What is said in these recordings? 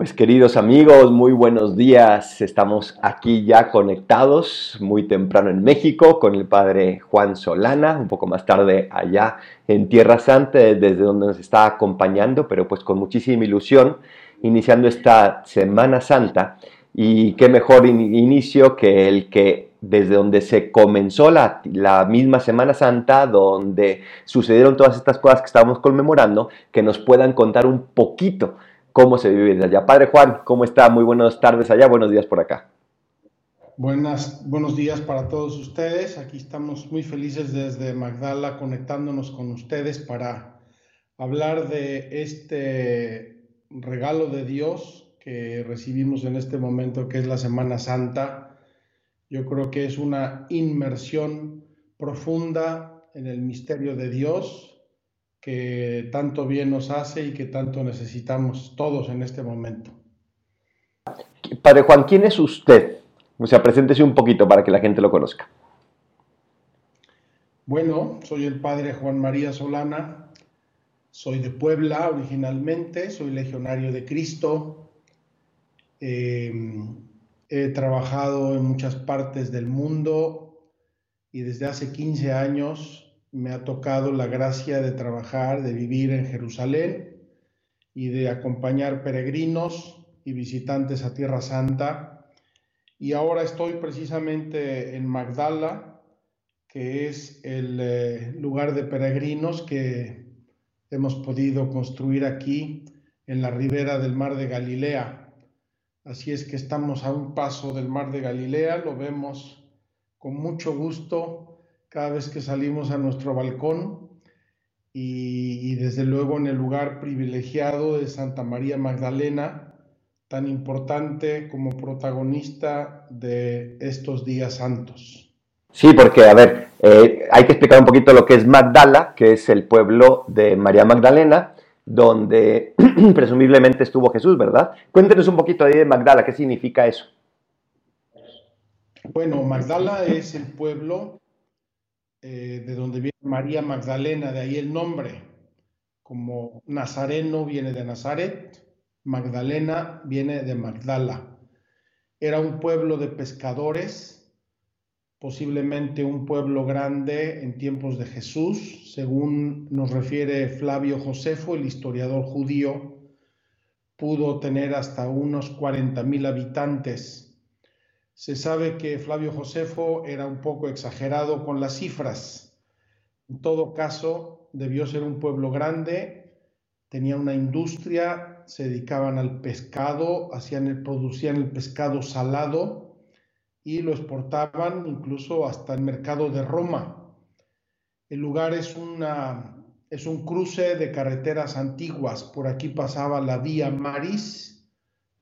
Pues queridos amigos, muy buenos días. Estamos aquí ya conectados muy temprano en México con el padre Juan Solana, un poco más tarde allá en Tierra Santa, desde donde nos está acompañando, pero pues con muchísima ilusión, iniciando esta Semana Santa. Y qué mejor inicio que el que desde donde se comenzó la, la, misma Semana Santa, donde sucedieron todas estas cosas que estábamos conmemorando, que nos puedan contar un poquito cómo se vive desde allá. Padre Juan, ¿cómo está? Muy buenas tardes allá, buenos días por acá. Buenas, buenos días para todos ustedes. Aquí estamos muy felices desde Magdala conectándonos con ustedes para hablar de este regalo de Dios que recibimos en este momento, que es la Semana Santa. Yo creo que es una inmersión profunda en el misterio de Dios, que tanto bien nos hace y que tanto necesitamos todos en este momento. Padre Juan, ¿quién es usted? O sea, preséntese un poquito para que la gente lo conozca. Bueno, soy el padre Juan María Solana, soy de Puebla originalmente, soy legionario de Cristo, em, he trabajado en muchas partes del mundo y desde hace 15 años me ha tocado la gracia de trabajar, de vivir en Jerusalén y de acompañar peregrinos y visitantes a Tierra Santa. Y ahora estoy precisamente en Magdala, que es el eh, lugar de peregrinos que hemos podido construir aquí en la ribera del mar de Galilea. Así es que estamos a un paso del mar de Galilea, lo vemos con mucho gusto cada vez que salimos a nuestro balcón y, desde luego en el lugar privilegiado de Santa María Magdalena, tan importante como protagonista de estos días santos. Sí, porque, a ver, eh, hay que explicar un poquito lo que es Magdala, que es el pueblo de María Magdalena, donde presumiblemente estuvo Jesús, ¿verdad? Cuéntenos un poquito ahí de Magdala, ¿qué significa eso? Bueno, Magdala es el pueblo eh, de donde viene María Magdalena, de ahí el nombre. Como Nazareno viene de Nazaret, Magdalena viene de Magdala. Era un pueblo de pescadores, posiblemente un pueblo grande en tiempos de Jesús, según nos refiere Flavio Josefo, el historiador judío, pudo tener hasta unos 40.000 habitantes se sabe que Flavio Josefo era un poco exagerado con las cifras. En todo caso, debió ser un pueblo grande, tenía una industria, se dedicaban al pescado, hacían producían el pescado salado y lo exportaban incluso hasta el mercado de Roma. El lugar es, una, es un cruce de carreteras antiguas. Por aquí pasaba la vía Maris,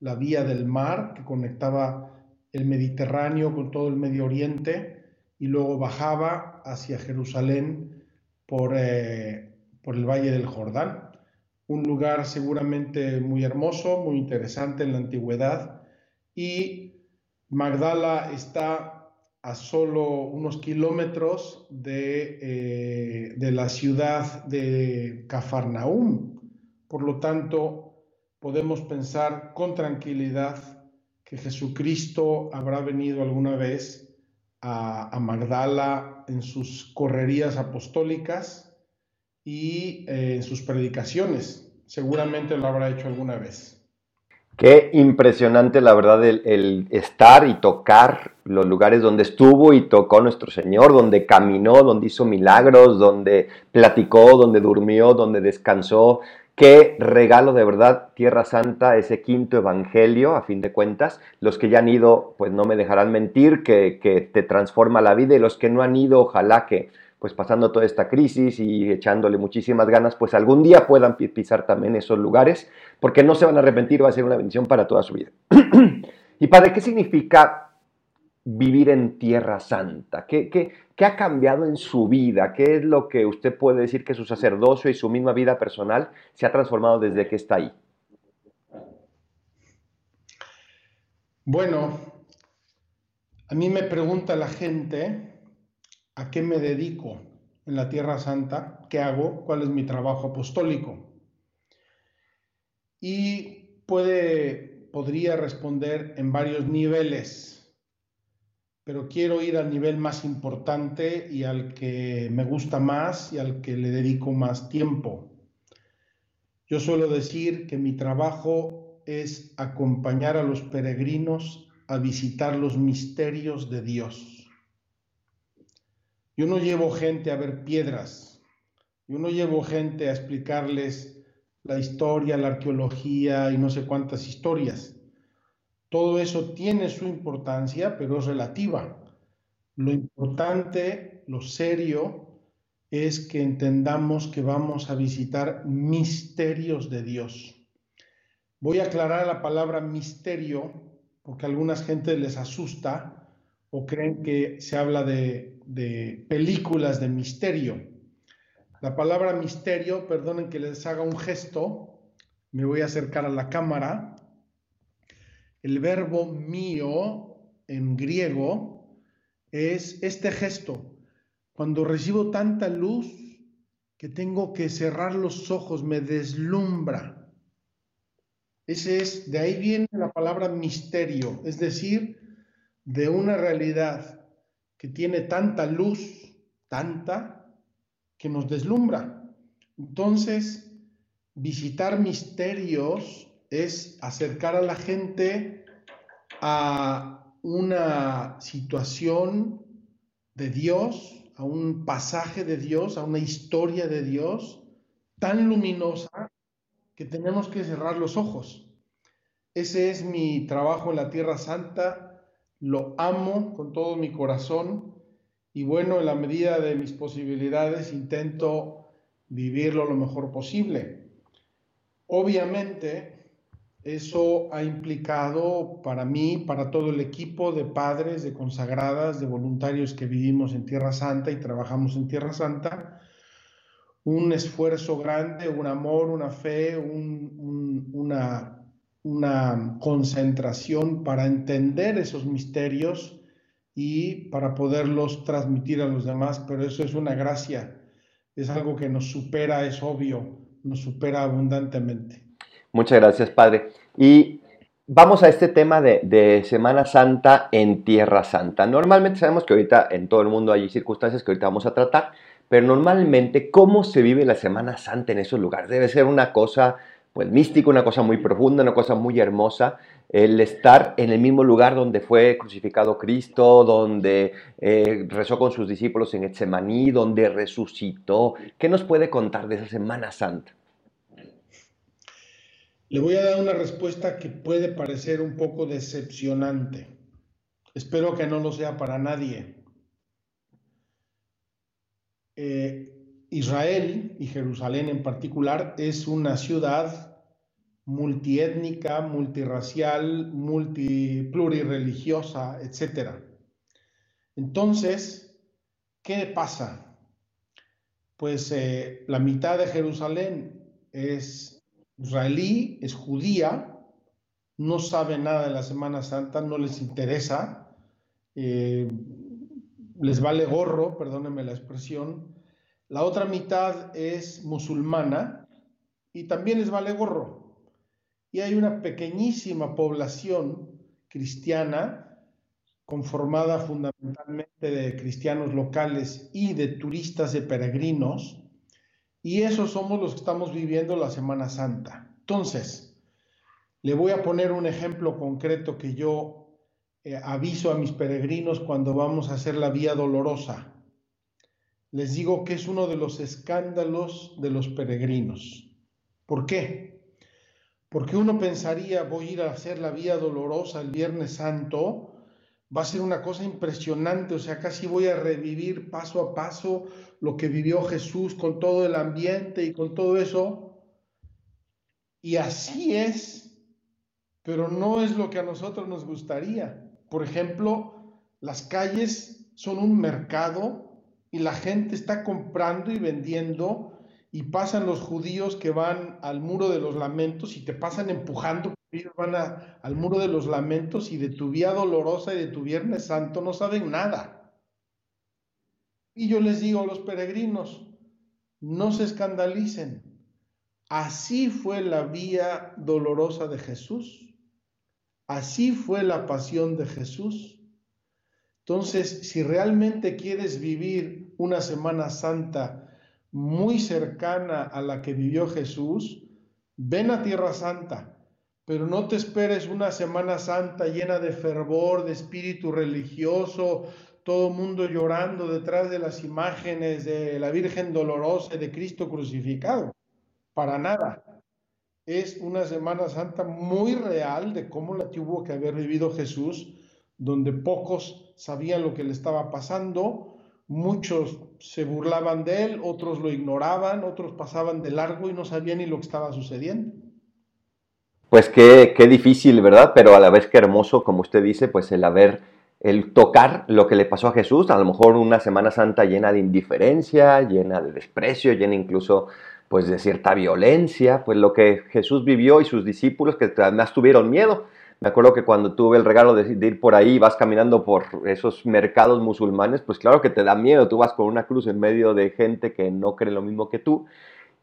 la vía del mar que conectaba el Mediterráneo con todo el Medio Oriente y luego bajaba hacia Jerusalén por, eh, por el Valle del Jordán. Un lugar seguramente muy hermoso, muy interesante en la antigüedad y Magdala está a solo unos kilómetros de, eh, de la ciudad de Cafarnaúm. Por lo tanto, podemos pensar con tranquilidad que Jesucristo habrá venido alguna vez a, Magdala en sus correrías apostólicas y eh, en sus predicaciones. Seguramente lo habrá hecho alguna vez. Qué impresionante, la verdad, el, estar y tocar los lugares donde estuvo y tocó nuestro Señor, donde caminó, donde hizo milagros, donde platicó, donde durmió, donde descansó. Qué regalo de verdad, Tierra Santa, ese quinto evangelio, a fin de cuentas. Los que ya han ido, pues no me dejarán mentir, que, que te transforma la vida y los que no han ido, ojalá que pues pasando toda esta crisis y echándole muchísimas ganas, pues algún día puedan pisar también esos lugares, porque no se van a arrepentir, va a ser una bendición para toda su vida. y Padre, ¿qué significa vivir en Tierra Santa? ¿Qué, ¿Qué, qué, ha cambiado en su vida? ¿Qué es lo que usted puede decir que su sacerdocio y su misma vida personal se ha transformado desde que está ahí? Bueno, a mí me pregunta la gente a qué me dedico en la Tierra Santa, qué hago, cuál es mi trabajo apostólico. Y puede podría responder en varios niveles, pero quiero ir al nivel más importante y al que me gusta más y al que le dedico más tiempo. Yo suelo decir que mi trabajo es acompañar a los peregrinos a visitar los misterios de Dios. Yo no llevo gente a ver piedras, yo no llevo gente a explicarles la historia, la arqueología y no sé cuántas historias. Todo eso tiene su importancia, pero es relativa. Lo importante, lo serio, es que entendamos que vamos a visitar misterios de Dios. Voy a aclarar la palabra misterio porque a algunas gente les asusta o creen que se habla de, de películas de misterio. La palabra misterio, perdonen que les haga un gesto, me voy a acercar a la cámara. El verbo mío en griego es este gesto. Cuando recibo tanta luz que tengo que cerrar los ojos, me deslumbra. Ese es, de ahí viene la palabra misterio, es decir, de una realidad que tiene tanta luz, tanta, que nos deslumbra. Entonces, visitar misterios es acercar a la gente a una situación de Dios, a un pasaje de Dios, a una historia de Dios tan luminosa que tenemos que cerrar los ojos. Ese es mi trabajo en la Tierra Santa, lo amo con todo mi corazón y bueno, en la medida de mis posibilidades intento vivirlo lo mejor posible. Obviamente, eso ha implicado para mí, para todo el equipo de padres, de consagradas, de voluntarios que vivimos en Tierra Santa y trabajamos en Tierra Santa, un esfuerzo grande, un amor, una fe, una, concentración para entender esos misterios y para poderlos transmitir a los demás, pero eso es una gracia, es algo que nos supera, es obvio, nos supera abundantemente. Muchas gracias, Padre. Y vamos a este tema de, Semana Santa en Tierra Santa. Normalmente sabemos que ahorita en todo el mundo hay circunstancias que ahorita vamos a tratar, pero normalmente, ¿cómo se vive la Semana Santa en esos lugares? Debe ser una cosa pues místico, una cosa muy profunda, una cosa muy hermosa, el estar en el mismo lugar donde fue crucificado Cristo, donde eh, rezó con sus discípulos en Getsemaní, donde resucitó. ¿Qué nos puede contar de esa Semana Santa? Le voy a dar una respuesta que puede parecer un poco decepcionante. Espero que no lo sea para nadie. Eh, Israel y Jerusalén en particular es una ciudad multiétnica, multirracial, multiplurirreligiosa, etc. Entonces, ¿qué pasa? Pues eh, la mitad de Jerusalén es israelí, es judía, no sabe nada de la Semana Santa, no les interesa, eh, les vale gorro, perdónenme la expresión. La otra mitad es musulmana y también les vale gorro y hay una pequeñísima población cristiana conformada fundamentalmente de cristianos locales y de turistas de peregrinos, y esos somos los que estamos viviendo la Semana Santa. Entonces, le voy a poner un ejemplo concreto que yo eh, aviso a mis peregrinos cuando vamos a hacer la Vía Dolorosa. Les digo que es uno de los escándalos de los peregrinos. ¿Por qué? Porque uno pensaría, voy a ir a hacer la vía dolorosa el Viernes Santo, va a ser una cosa impresionante, o sea, casi voy a revivir paso a paso lo que vivió Jesús con todo el ambiente y con todo eso. Y así es, pero no es lo que a nosotros nos gustaría. Por ejemplo, las calles son un mercado y la gente está comprando y vendiendo y pasan los judíos que van al muro de los lamentos y te pasan empujando, van al muro de los lamentos y de tu vía dolorosa y de tu Viernes Santo no saben nada. Y yo les digo a los peregrinos, no se escandalicen. Así fue la vía dolorosa de Jesús. Así fue la pasión de Jesús. Entonces, si realmente quieres vivir una Semana Santa muy cercana a la que vivió Jesús, ven a Tierra Santa, pero no te esperes una Semana Santa llena de fervor, de espíritu religioso, todo el mundo llorando detrás de las imágenes de la Virgen Dolorosa y de Cristo crucificado. Para nada. Es una Semana Santa muy real de cómo la tuvo que haber vivido Jesús, donde pocos sabían lo que le estaba pasando, muchos se burlaban de él, otros lo ignoraban, otros pasaban de largo y no sabían ni lo que estaba sucediendo. Pues qué, qué difícil, ¿verdad? Pero a la vez que hermoso, como usted dice, pues el haber el tocar lo que le pasó a Jesús, a lo mejor una Semana Santa llena de indiferencia, llena de desprecio, llena incluso pues de cierta violencia, pues lo que Jesús vivió y sus discípulos que además tuvieron miedo. Me acuerdo que cuando tuve el regalo de, ir por ahí, vas caminando por esos mercados musulmanes, pues claro que te da miedo, tú vas con una cruz en medio de gente que no cree lo mismo que tú,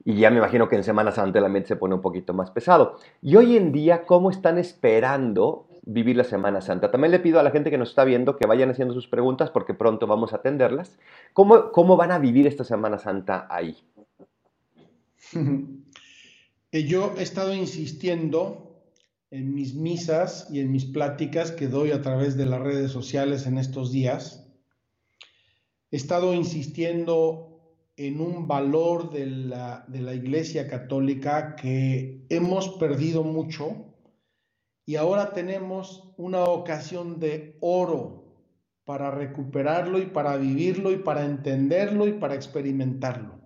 y ya me imagino que en Semana Santa la mente se pone un poquito más pesado. Y hoy en día, ¿cómo están esperando vivir la Semana Santa. También le pido a la gente que nos está viendo que vayan haciendo sus preguntas porque pronto vamos a atenderlas. ¿Cómo, cómo van a vivir esta Semana Santa ahí? Yo he estado insistiendo en mis misas y en mis pláticas que doy a través de las redes sociales en estos días. He estado insistiendo en un valor de la, de la Iglesia Católica que hemos perdido mucho y ahora tenemos una ocasión de oro para recuperarlo y para vivirlo y para entenderlo y para experimentarlo.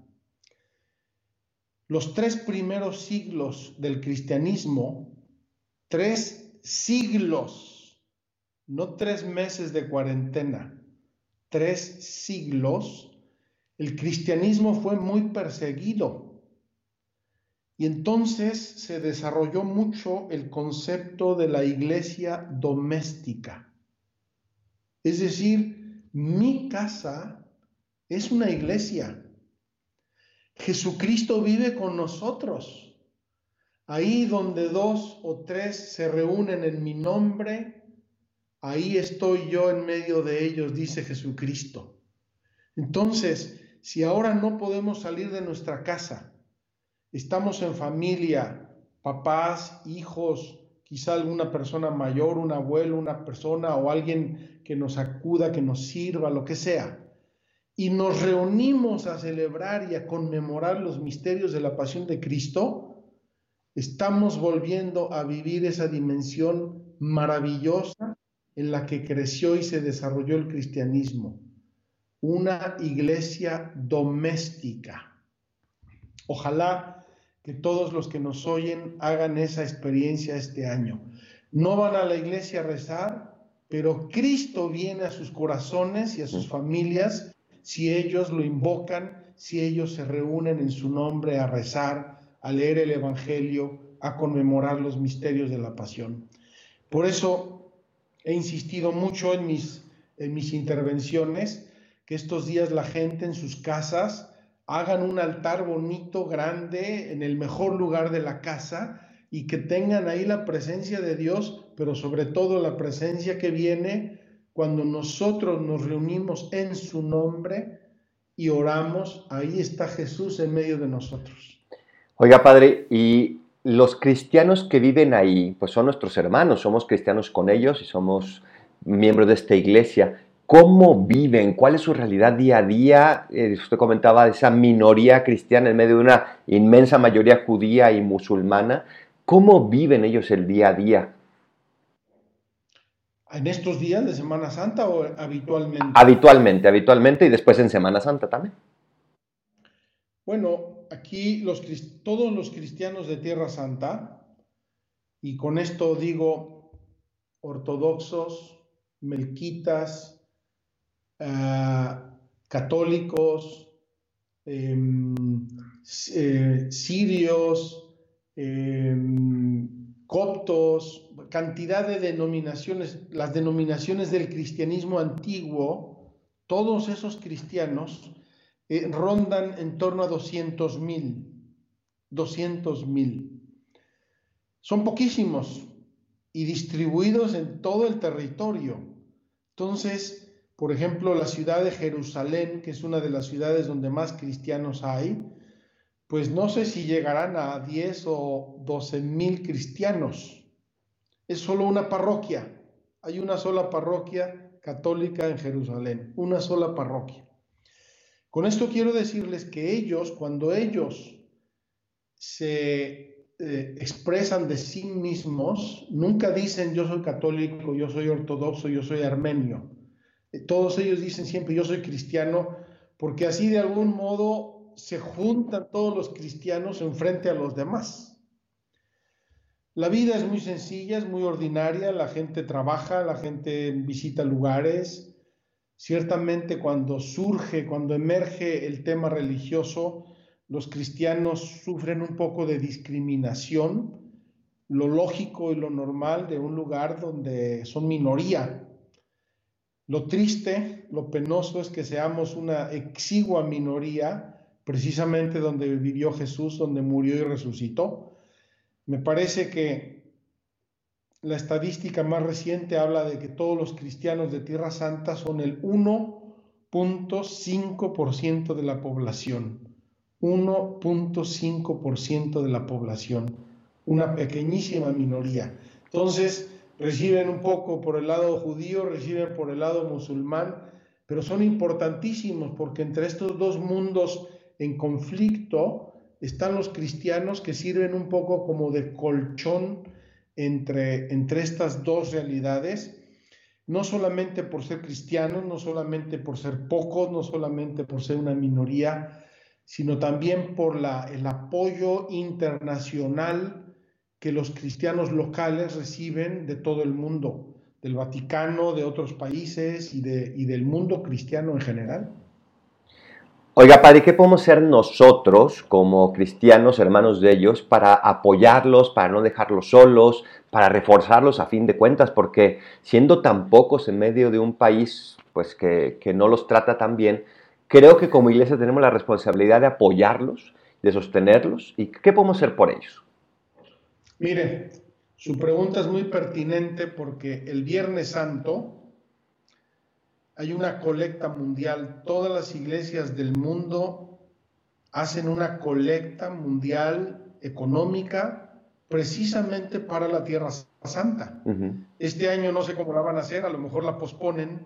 Los tres primeros siglos del cristianismo, tres siglos, no tres meses de cuarentena, tres siglos, el cristianismo fue muy perseguido y entonces se desarrolló mucho el concepto de la iglesia doméstica. Es decir, mi casa es una iglesia. Jesucristo vive con nosotros. Ahí donde dos o tres se reúnen en mi nombre, ahí estoy yo en medio de ellos, dice Jesucristo. Entonces, si ahora no podemos salir de nuestra casa, estamos en familia, papás, hijos, quizá alguna persona mayor, un abuelo, una persona o alguien que nos acuda, que nos sirva, lo que sea, y nos reunimos a celebrar y a conmemorar los misterios de la pasión de Cristo, estamos volviendo a vivir esa dimensión maravillosa en la que creció y se desarrolló el cristianismo, una iglesia doméstica. Ojalá que todos los que nos oyen hagan esa experiencia este año. No van a la iglesia a rezar, pero Cristo viene a sus corazones y a sus familias si ellos lo invocan, si ellos se reúnen en su nombre a rezar, a leer el Evangelio, a conmemorar los misterios de la pasión. Por eso he insistido mucho en mis, en mis intervenciones que estos días la gente en sus casas hagan un altar bonito, grande, en el mejor lugar de la casa y que tengan ahí la presencia de Dios, pero sobre todo la presencia que viene cuando nosotros nos reunimos en su nombre y oramos, ahí está Jesús en medio de nosotros. Oiga, Padre, y los cristianos que viven ahí, pues son nuestros hermanos, somos cristianos con ellos y somos miembros de esta iglesia cómo viven, cuál es su realidad día a día. Eh, usted comentaba de esa minoría cristiana en medio de una inmensa mayoría judía y musulmana. ¿Cómo viven ellos el día a día? ¿En estos días de Semana Santa o habitualmente? Habitualmente, habitualmente y después en Semana Santa también. Bueno, aquí todos los cristianos de Tierra Santa, y con esto digo ortodoxos, melquitas, católicos, em, eh, sirios, em, coptos, cantidad de denominaciones, las denominaciones del cristianismo antiguo, todos esos cristianos eh, rondan en torno a 200 mil, 200 mil. Son poquísimos, y distribuidos en todo el territorio. Entonces, por ejemplo, la ciudad de Jerusalén, que es una de las ciudades donde más cristianos hay, pues no sé si llegarán a 10 o 12 mil cristianos. Es solo una parroquia. Hay una sola parroquia católica en Jerusalén, una sola parroquia. Con esto quiero decirles que ellos, cuando ellos se eh, expresan de sí mismos, nunca dicen yo soy católico, yo soy ortodoxo, yo soy armenio. Eh, todos ellos dicen siempre yo soy cristiano, porque así de algún modo se juntan todos los cristianos enfrente a los demás. La vida es muy sencilla, es muy ordinaria, la gente trabaja, la gente visita lugares. Ciertamente cuando surge, cuando emerge el tema religioso, los cristianos sufren un poco de discriminación, lo lógico y lo normal de un lugar donde son minoría. Lo triste, lo penoso es que seamos una exigua minoría, precisamente donde vivió Jesús, donde murió y resucitó. Me parece que la estadística más reciente habla de que todos los cristianos de Tierra Santa son el 1.5% de la población. 1.5% de la población, una pequeñísima minoría. Entonces, reciben un poco por el lado judío, reciben por el lado musulmán, pero son importantísimos porque entre estos dos mundos en conflicto están los cristianos que sirven un poco como de colchón entre, entre estas dos realidades, no solamente por ser cristianos, no solamente por ser pocos, no solamente por ser una minoría, sino también por la, el apoyo internacional que los cristianos locales reciben de todo el mundo, del Vaticano, de otros países y, de, y del mundo cristiano en general. Oiga, Padre, ¿qué podemos hacer nosotros como cristianos, hermanos de ellos, para apoyarlos, para no dejarlos solos, para reforzarlos a fin de cuentas? Porque siendo tan pocos en medio de un país pues que, que no los trata tan bien, creo que como iglesia tenemos la responsabilidad de apoyarlos, de sostenerlos. ¿Y qué podemos hacer por ellos? Mire, su pregunta es muy pertinente porque el Viernes Santo hay una colecta mundial. Todas las iglesias del mundo hacen una colecta mundial económica precisamente para la Tierra Santa. Este año no sé cómo la van a hacer, a lo mejor la posponen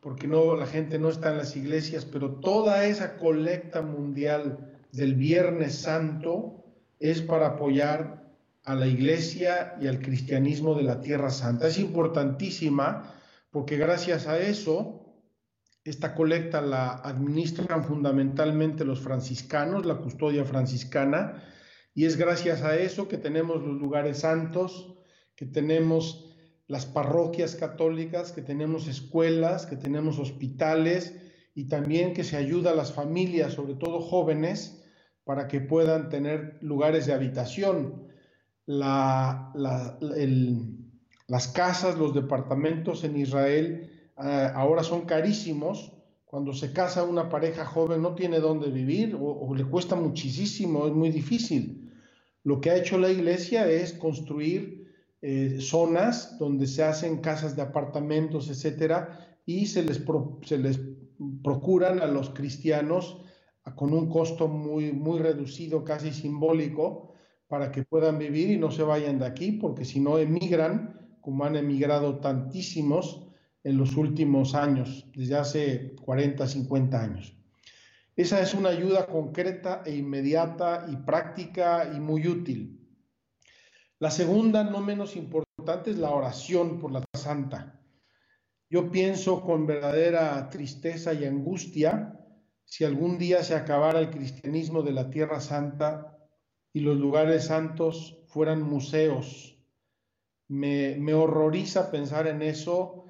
porque no, la gente no está en las iglesias, pero toda esa colecta mundial del Viernes Santo es para apoyar a la iglesia y al cristianismo de la Tierra Santa. Es importantísima porque gracias a eso, esta colecta la administran fundamentalmente los franciscanos, la custodia franciscana, y es gracias a eso que tenemos los lugares santos, que tenemos las parroquias católicas, que tenemos escuelas, que tenemos hospitales y también que se ayuda a las familias, sobre todo jóvenes, para que puedan tener lugares de habitación. Las casas, los departamentos en Israel eh, ahora son carísimos. Cuando se casa una pareja joven no tiene dónde vivir o, le cuesta muchísimo, es muy difícil. Lo que ha hecho la iglesia es construir eh, zonas donde se hacen casas de apartamentos, etcétera, y se les, se les procuran a los cristianos con un costo muy, muy reducido, casi simbólico, para que puedan vivir y no se vayan de aquí, porque si no emigran, como han emigrado tantísimos en los últimos años, desde hace 40, 50 años. Esa es una ayuda concreta e inmediata y práctica y muy útil. La segunda, no menos importante, es la oración por la Santa. Yo pienso con verdadera tristeza y angustia si algún día se acabara el cristianismo de la Tierra Santa y los lugares santos fueran museos. Me, horroriza pensar en eso.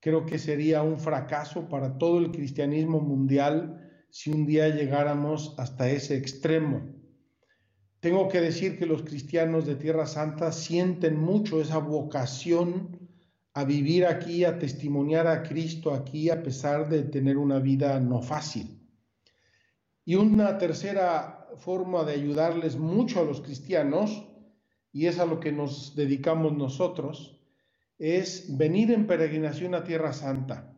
Creo que sería un fracaso para todo el cristianismo mundial si un día llegáramos hasta ese extremo. Tengo que decir que los cristianos de Tierra Santa sienten mucho esa vocación a vivir aquí, a testimoniar a Cristo aquí, a pesar de tener una vida no fácil. Y una tercera forma de ayudarles mucho a los cristianos, y es a lo que nos dedicamos nosotros, es venir en peregrinación a Tierra Santa,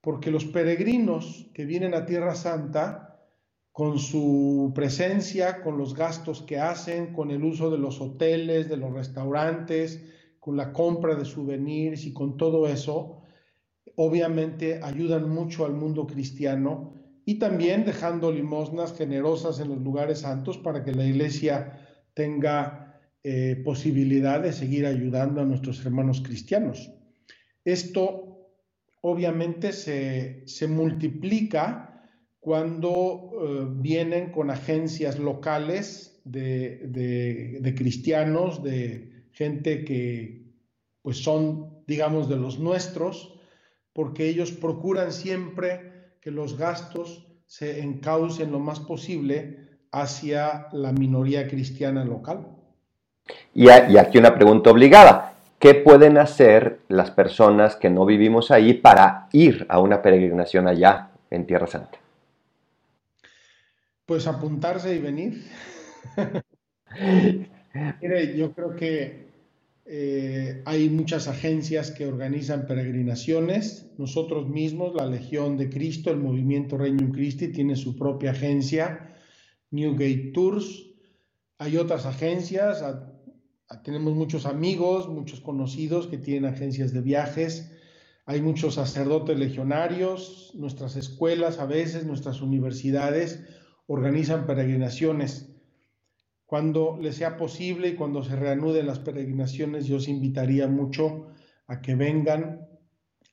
porque los peregrinos que vienen a Tierra Santa, con su presencia, con los gastos que hacen, con el uso de los hoteles, de los restaurantes, con la compra de souvenirs y con todo eso, obviamente ayudan mucho al mundo cristiano y también dejando limosnas generosas en los lugares santos para que la iglesia tenga eh, posibilidad de seguir ayudando a nuestros hermanos cristianos. Esto obviamente se, multiplica cuando eh, vienen con agencias locales de, de cristianos, de gente que pues son, digamos, de los nuestros, porque ellos procuran siempre que los gastos se encaucen lo más posible hacia la minoría cristiana local. Y, aquí una pregunta obligada. ¿Qué pueden hacer las personas que no vivimos ahí para ir a una peregrinación allá en Tierra Santa? Pues apuntarse y venir. Mire, yo creo que eh, hay muchas agencias que organizan peregrinaciones. Nosotros mismos, la Legión de Cristo, el movimiento Reino Christi, tiene su propia agencia, Newgate Tours. Hay otras agencias, tenemos muchos amigos, muchos conocidos que tienen agencias de viajes. Hay muchos sacerdotes legionarios, nuestras escuelas a veces, nuestras universidades organizan peregrinaciones cuando les sea posible y cuando se reanuden las peregrinaciones, yo os invitaría mucho a que vengan,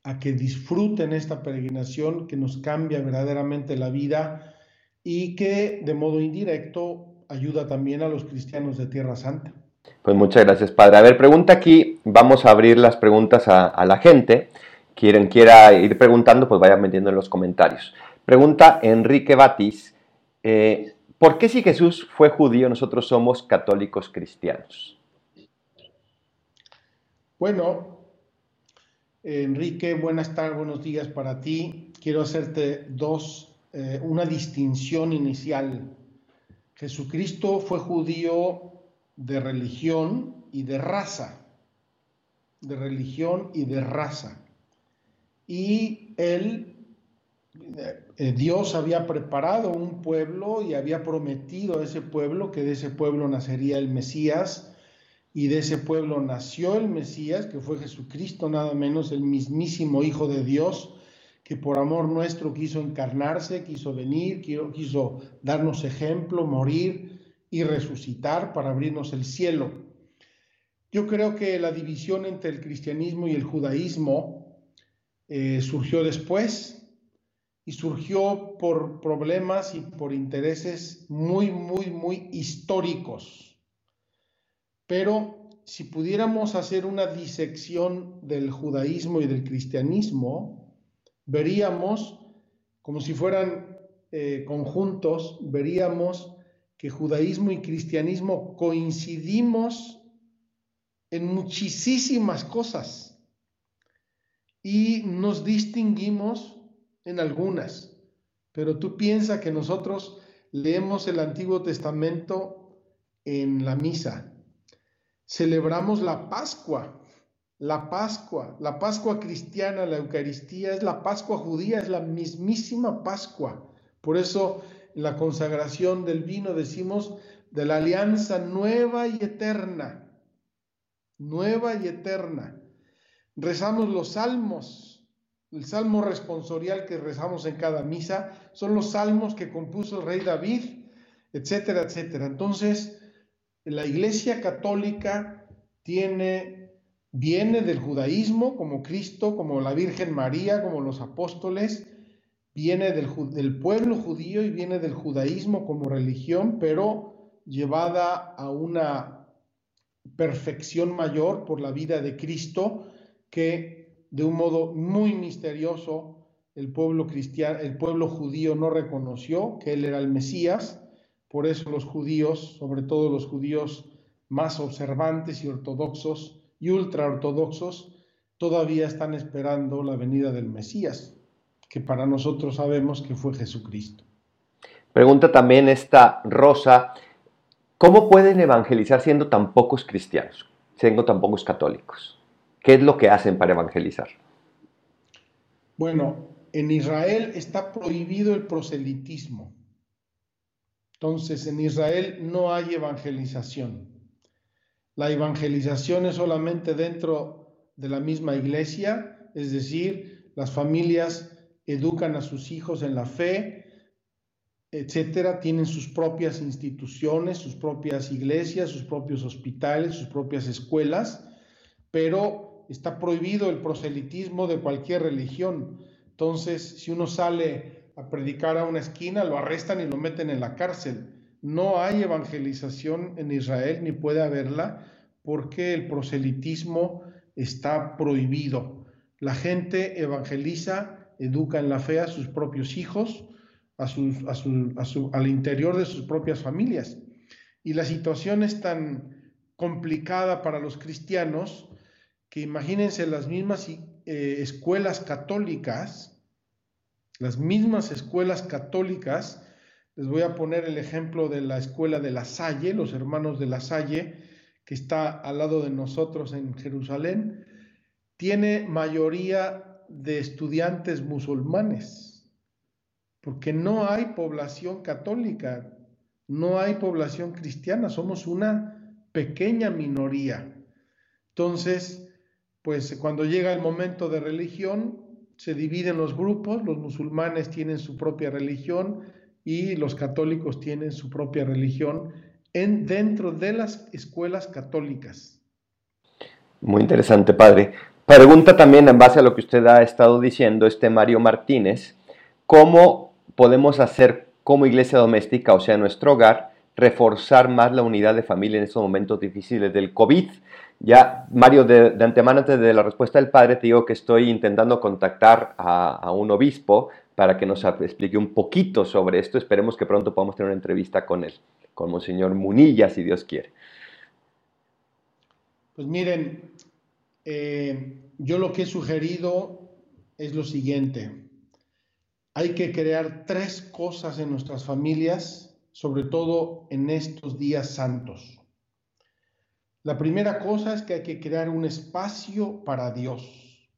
a que disfruten esta peregrinación que nos cambia verdaderamente la vida y que de modo indirecto ayuda también a los cristianos de Tierra Santa. Pues muchas gracias, Padre. A ver, pregunta aquí, vamos a abrir las preguntas a, la gente. Quien quiera ir preguntando, pues vaya metiendo en los comentarios. Pregunta Enrique Batis. Eh, ¿Por qué si Jesús fue judío nosotros somos católicos cristianos? Bueno, Enrique, buenas tardes, buenos días para ti. Quiero hacerte dos, eh, una distinción inicial. Jesucristo fue judío de religión y de raza, de religión y de raza. Y él eh, Dios había preparado un pueblo y había prometido a ese pueblo que de ese pueblo nacería el Mesías y de ese pueblo nació el Mesías, que fue Jesucristo, nada menos el mismísimo Hijo de Dios, que por amor nuestro quiso encarnarse, quiso venir, quiso darnos ejemplo, morir y resucitar para abrirnos el cielo. Yo creo que la división entre el cristianismo y el judaísmo eh, surgió después, y surgió por problemas y por intereses muy, muy, muy históricos. Pero si pudiéramos hacer una disección del judaísmo y del cristianismo, veríamos, como si fueran eh, conjuntos, veríamos que judaísmo y cristianismo coincidimos en muchísimas cosas y nos distinguimos en algunas, pero tú piensas que nosotros leemos el Antiguo Testamento en la misa, celebramos la Pascua, la Pascua, la Pascua cristiana, la Eucaristía es la Pascua judía, es la mismísima Pascua. Por eso la consagración del vino decimos de la alianza nueva y eterna, nueva y eterna. Rezamos los salmos, el salmo responsorial que rezamos en cada misa, son los salmos que compuso el rey David, etcétera, etcétera. Entonces, la Iglesia Católica tiene, viene del judaísmo, como Cristo, como la Virgen María, como los apóstoles, viene del, pueblo judío y viene del judaísmo como religión, pero llevada a una perfección mayor por la vida de Cristo que de un modo muy misterioso, el pueblo cristiano, el pueblo judío no reconoció que él era el Mesías, por eso los judíos, sobre todo los judíos más observantes y ortodoxos y ultraortodoxos, todavía están esperando la venida del Mesías, que para nosotros sabemos que fue Jesucristo. Pregunta también esta Rosa, ¿Cómo pueden evangelizar siendo tan pocos cristianos, siendo tan pocos católicos? ¿Qué es lo que hacen para evangelizar? Bueno, en Israel está prohibido el proselitismo. Entonces, en Israel no hay evangelización. La evangelización es solamente dentro de la misma iglesia, es decir, las familias educan a sus hijos en la fe, etcétera, tienen sus propias instituciones, sus propias iglesias, sus propios hospitales, sus propias escuelas, pero está prohibido el proselitismo de cualquier religión. Entonces, si uno sale a predicar a una esquina, lo arrestan y lo meten en la cárcel. No hay evangelización en Israel, ni puede haberla, porque el proselitismo está prohibido. La gente evangeliza, educa en la fe a sus propios hijos, a al interior de sus propias familias. Y la situación es tan complicada para los cristianos que imagínense las mismas eh, escuelas católicas, las mismas escuelas católicas, les voy a poner el ejemplo de la escuela de la Salle, los hermanos de la Salle, que está al lado de nosotros en Jerusalén, tiene mayoría de estudiantes musulmanes, porque no hay población católica, no hay población cristiana, somos una pequeña minoría. Entonces, pues cuando llega el momento de religión, se dividen los grupos, los musulmanes tienen su propia religión y los católicos tienen su propia religión en, dentro de las escuelas católicas. Muy interesante, padre. Pregunta también en base a lo que usted ha estado diciendo, este Mario Martínez, ¿cómo podemos hacer como iglesia doméstica, o sea, nuestro hogar, reforzar más la unidad de familia en estos momentos difíciles del COVID? Ya, Mario, de, antemano, antes de la respuesta del padre, te digo que estoy intentando contactar a, un obispo para que nos explique un poquito sobre esto. Esperemos que pronto podamos tener una entrevista con él, con Monseñor Munilla, si Dios quiere. Pues miren, eh, yo lo que he sugerido es lo siguiente. Hay que crear tres cosas en nuestras familias, sobre todo en estos días santos. La primera cosa es que hay que crear un espacio para Dios.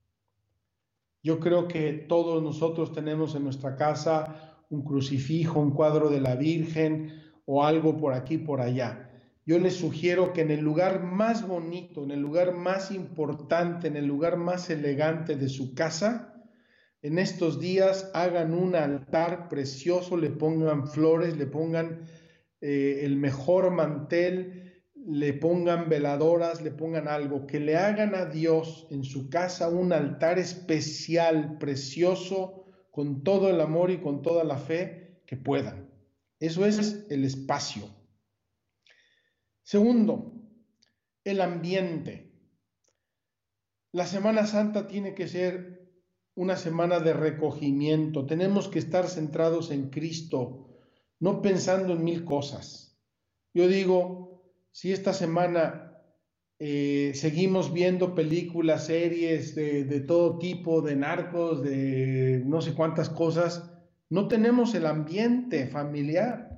Yo creo que todos nosotros tenemos en nuestra casa un crucifijo, un cuadro de la Virgen o algo por aquí, por allá. Yo les sugiero que en el lugar más bonito, en el lugar más importante, en el lugar más elegante de su casa, en estos días hagan un altar precioso, le pongan flores, le pongan eh, el mejor mantel, le pongan veladoras, le pongan algo, que le hagan a Dios en su casa un altar especial, precioso, con todo el amor y con toda la fe que puedan. Eso es el espacio. Segundo, el ambiente. La Semana Santa tiene que ser una semana de recogimiento. Tenemos que estar centrados en Cristo, no pensando en mil cosas. Yo digo, si esta semana eh, seguimos viendo películas, series de, todo tipo, de narcos, de no sé cuántas cosas, no tenemos el ambiente familiar.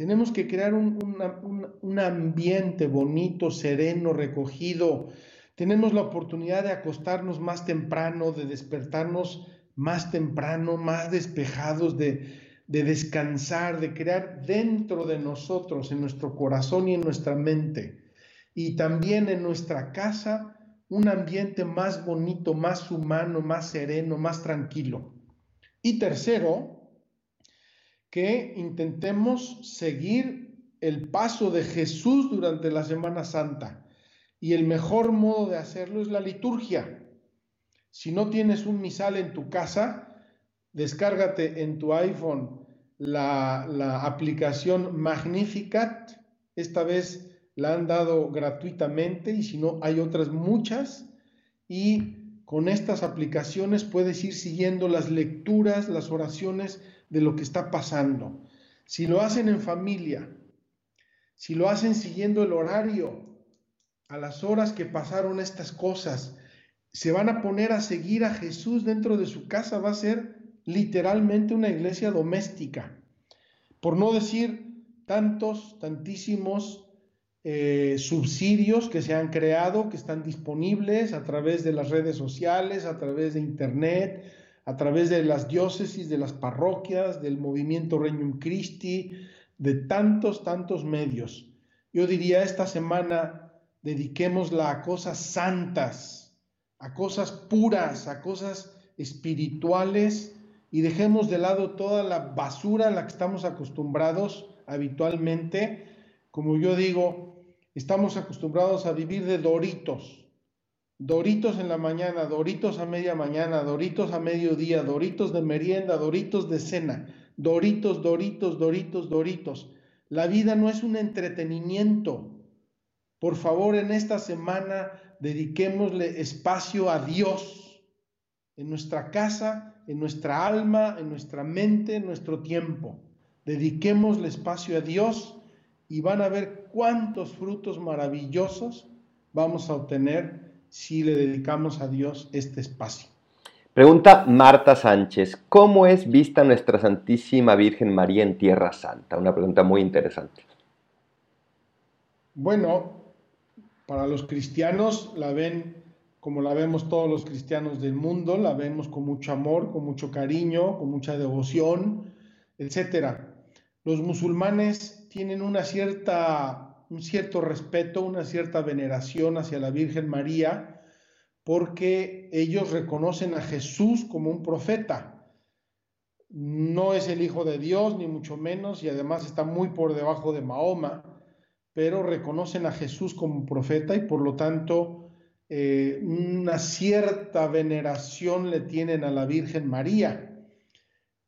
Tenemos que crear un, ambiente bonito, sereno, recogido. Tenemos la oportunidad de acostarnos más temprano, de despertarnos más temprano, más despejados, de, de descansar, de crear dentro de nosotros, en nuestro corazón y en nuestra mente, y también en nuestra casa, un ambiente más bonito, más humano, más sereno, más tranquilo. Y tercero, que intentemos seguir el paso de Jesús durante la Semana Santa. Y el mejor modo de hacerlo es la liturgia. Si no tienes un misal en tu casa, descárgate en tu iPhone la, aplicación Magnificat. Esta vez la han dado gratuitamente y si no, hay otras muchas. Y con estas aplicaciones puedes ir siguiendo las lecturas, las oraciones de lo que está pasando. Si lo hacen en familia, si lo hacen siguiendo el horario, a las horas que pasaron estas cosas, se van a poner a seguir a Jesús dentro de su casa, va a ser literalmente una iglesia doméstica. Por no decir tantos, tantísimos eh, subsidios que se han creado, que están disponibles a través de las redes sociales, a través de Internet, a través de las diócesis, de las parroquias, del movimiento Regnum Christi, de tantos, tantos medios. Yo diría esta semana dediquémosla a cosas santas, a cosas puras, a cosas espirituales y dejemos de lado toda la basura a la que estamos acostumbrados habitualmente. Como yo digo, estamos acostumbrados a vivir de doritos. Doritos en la mañana, doritos a media mañana, doritos a mediodía, doritos de merienda, doritos de cena, doritos, doritos, doritos, doritos. La vida no es un entretenimiento. Por favor, en esta semana dediquémosle espacio a Dios en nuestra casa, en nuestra alma, en nuestra mente, en nuestro tiempo. Dediquémosle espacio a Dios y van a ver cuántos frutos maravillosos vamos a obtener si le dedicamos a Dios este espacio. Pregunta Marta Sánchez, ¿cómo es vista nuestra Santísima Virgen María en Tierra Santa? Una pregunta muy interesante. Bueno, para los cristianos la ven como la vemos todos los cristianos del mundo, la vemos con mucho amor, con mucho cariño, con mucha devoción, etc. Los musulmanes tienen una cierta, un cierto respeto, una cierta veneración hacia la Virgen María, porque ellos reconocen a Jesús como un profeta. No es el Hijo de Dios, ni mucho menos, y además está muy por debajo de Mahoma, pero reconocen a Jesús como profeta y por lo tanto eh, una cierta veneración le tienen a la Virgen María.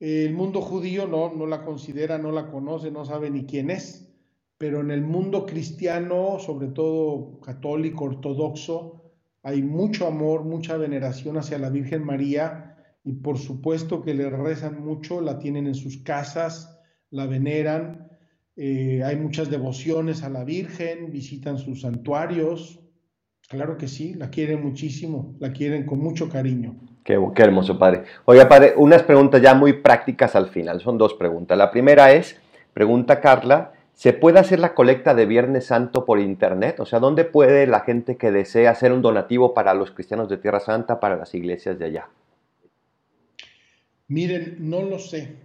El mundo judío no, no la considera, no la conoce, no sabe ni quién es, pero en el mundo cristiano, sobre todo católico, ortodoxo, hay mucho amor, mucha veneración hacia la Virgen María y por supuesto que le rezan mucho, la tienen en sus casas, la veneran, eh, hay muchas devociones a la Virgen, visitan sus santuarios, Claro que sí, la quieren muchísimo, la quieren con mucho cariño. Qué, hermoso, padre. Oiga, padre, unas preguntas ya muy prácticas al final, son dos preguntas. La primera es, pregunta Carla, ¿se puede hacer la colecta de Viernes Santo por internet? O sea, ¿dónde puede la gente que desea hacer un donativo para los cristianos de Tierra Santa, para las iglesias de allá? Miren, no lo sé.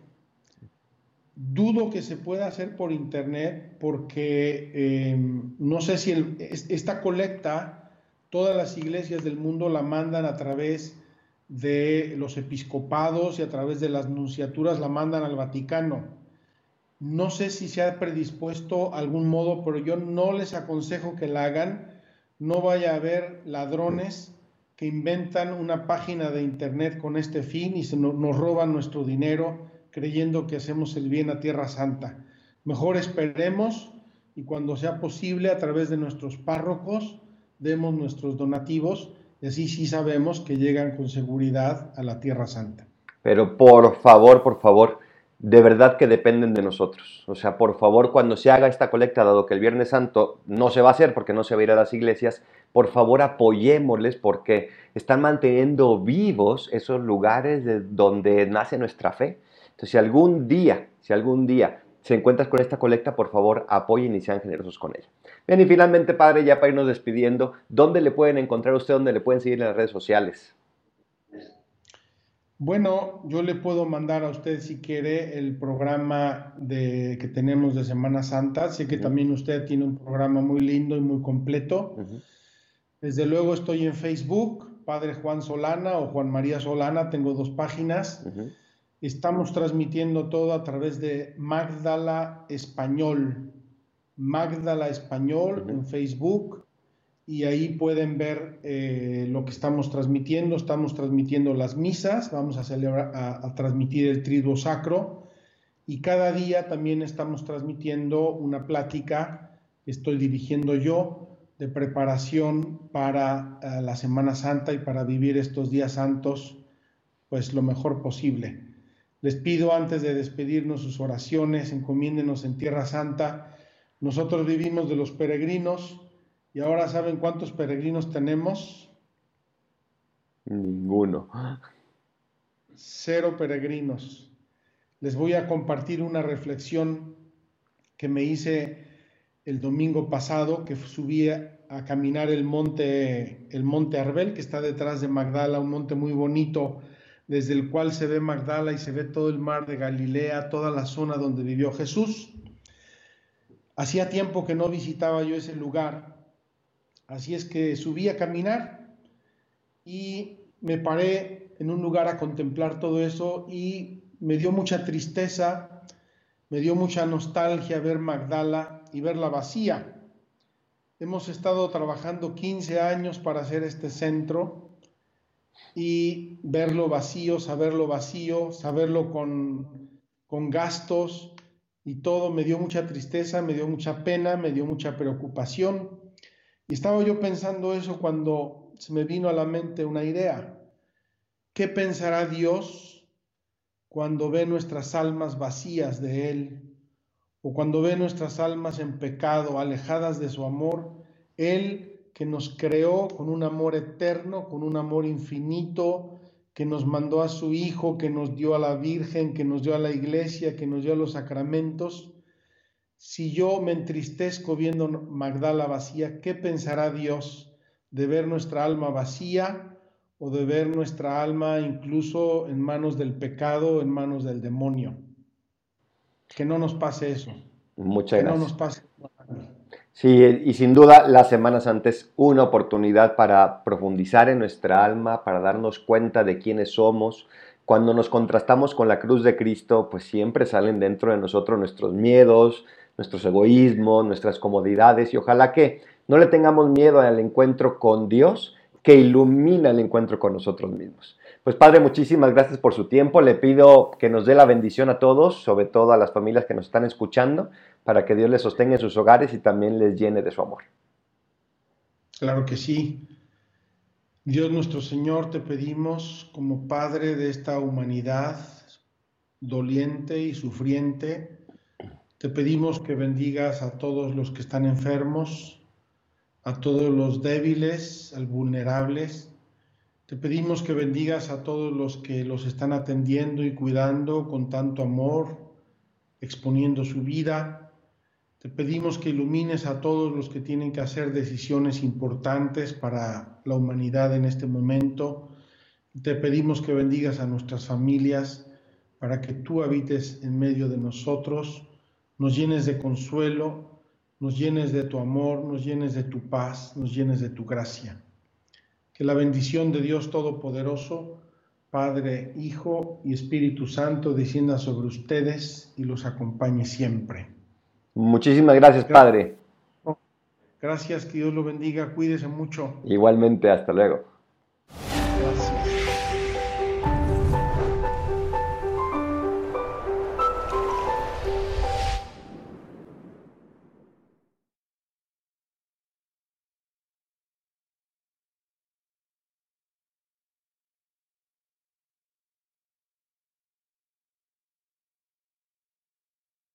Dudo que se pueda hacer por internet porque eh, no sé si esta colecta todas las iglesias del mundo la mandan a través de los episcopados y a través de las nunciaturas la mandan al Vaticano. No sé si se ha predispuesto algún modo, pero yo no les aconsejo que la hagan. No vaya a haber ladrones que inventan una página de internet con este fin y se nos, roban nuestro dinero creyendo que hacemos el bien a Tierra Santa. Mejor esperemos y cuando sea posible a través de nuestros párrocos demos nuestros donativos y así sí sabemos que llegan con seguridad a la Tierra Santa. Pero por favor, por favor, de verdad que dependen de nosotros. O sea, por favor, cuando se haga esta colecta, dado que el Viernes Santo no se va a hacer porque no se va a ir a las iglesias, por favor apoyémosles porque están manteniendo vivos esos lugares de donde nace nuestra fe. Entonces, si algún día, si algún día se encuentras con esta colecta, por favor apoyen y sean generosos con ella. Bien, y finalmente, padre, ya para irnos despidiendo, ¿dónde le pueden encontrar a usted, dónde le pueden seguir en las redes sociales? Bueno, yo le puedo mandar a usted si quiere el programa de, que tenemos de Semana Santa. Sé que también usted tiene un programa muy lindo y muy completo. Desde luego estoy en Facebook, Padre Juan Solana o Juan María Solana, tengo dos páginas. Estamos transmitiendo todo a través de Magdala Español, Magdala Español en Facebook y ahí pueden ver eh, lo que estamos transmitiendo. Estamos transmitiendo las misas, vamos a, celebrar, a, transmitir el triduo sacro y cada día también estamos transmitiendo una plática estoy dirigiendo yo de preparación para eh, la Semana Santa y para vivir estos días santos pues lo mejor posible. Les pido antes de despedirnos sus oraciones, encomiéndenos en Tierra Santa. Nosotros vivimos de los peregrinos y ahora saben cuántos peregrinos tenemos. Ninguno. Cero peregrinos. Les voy a compartir una reflexión que me hice el domingo pasado, que subí a caminar el monte, el monte Arbel, que está detrás de Magdala, un monte muy bonito, desde el cual se ve Magdala y se ve todo el mar de Galilea, toda la zona donde vivió Jesús. Hacía tiempo que no visitaba yo ese lugar, así es que subí a caminar y me paré en un lugar a contemplar todo eso y me dio mucha tristeza, me dio mucha nostalgia ver Magdala y verla vacía. Hemos estado trabajando 15 años para hacer este centro y verlo vacío, saberlo vacío, saberlo con, con gastos y todo me dio mucha tristeza, me dio mucha pena, me dio mucha preocupación. Y estaba yo pensando eso cuando se me vino a la mente una idea. ¿Qué pensará Dios cuando ve nuestras almas vacías de Él? O cuando ve nuestras almas en pecado, alejadas de su amor, Él que nos creó con un amor eterno, con un amor infinito, que nos mandó a su Hijo, que nos dio a la Virgen, que nos dio a la Iglesia, que nos dio a los sacramentos. Si yo me entristezco viendo Magdala vacía, ¿qué pensará Dios de ver nuestra alma vacía o de ver nuestra alma incluso en manos del pecado, en manos del demonio? Que no nos pase eso. Muchas que gracias. no nos pase. Sí, y sin duda la Semana Santa es una oportunidad para profundizar en nuestra alma, para darnos cuenta de quiénes somos. Cuando nos contrastamos con la cruz de Cristo, pues siempre salen dentro de nosotros nuestros miedos, nuestros egoísmos, nuestras comodidades y ojalá que no le tengamos miedo al encuentro con Dios que ilumina el encuentro con nosotros mismos. Pues Padre, muchísimas gracias por su tiempo. Le pido que nos dé la bendición a todos, sobre todo a las familias que nos están escuchando, para que Dios les sostenga en sus hogares y también les llene de su amor. Claro que sí. Dios nuestro Señor, te pedimos como Padre de esta humanidad doliente y sufriente, te pedimos que bendigas a todos los que están enfermos, a todos los débiles, a los vulnerables. Te pedimos que bendigas a todos los que los están atendiendo y cuidando con tanto amor, exponiendo su vida. Te pedimos que ilumines a todos los que tienen que hacer decisiones importantes para la humanidad en este momento. Te pedimos que bendigas a nuestras familias para que tú habites en medio de nosotros, nos llenes de consuelo, nos llenes de tu amor, nos llenes de tu paz, nos llenes de tu gracia. Que la bendición de Dios Todopoderoso, Padre, Hijo y Espíritu Santo descienda sobre ustedes y los acompañe siempre. Muchísimas gracias, Padre. Gracias, que Dios lo bendiga, cuídese mucho. Igualmente, hasta luego. Gracias.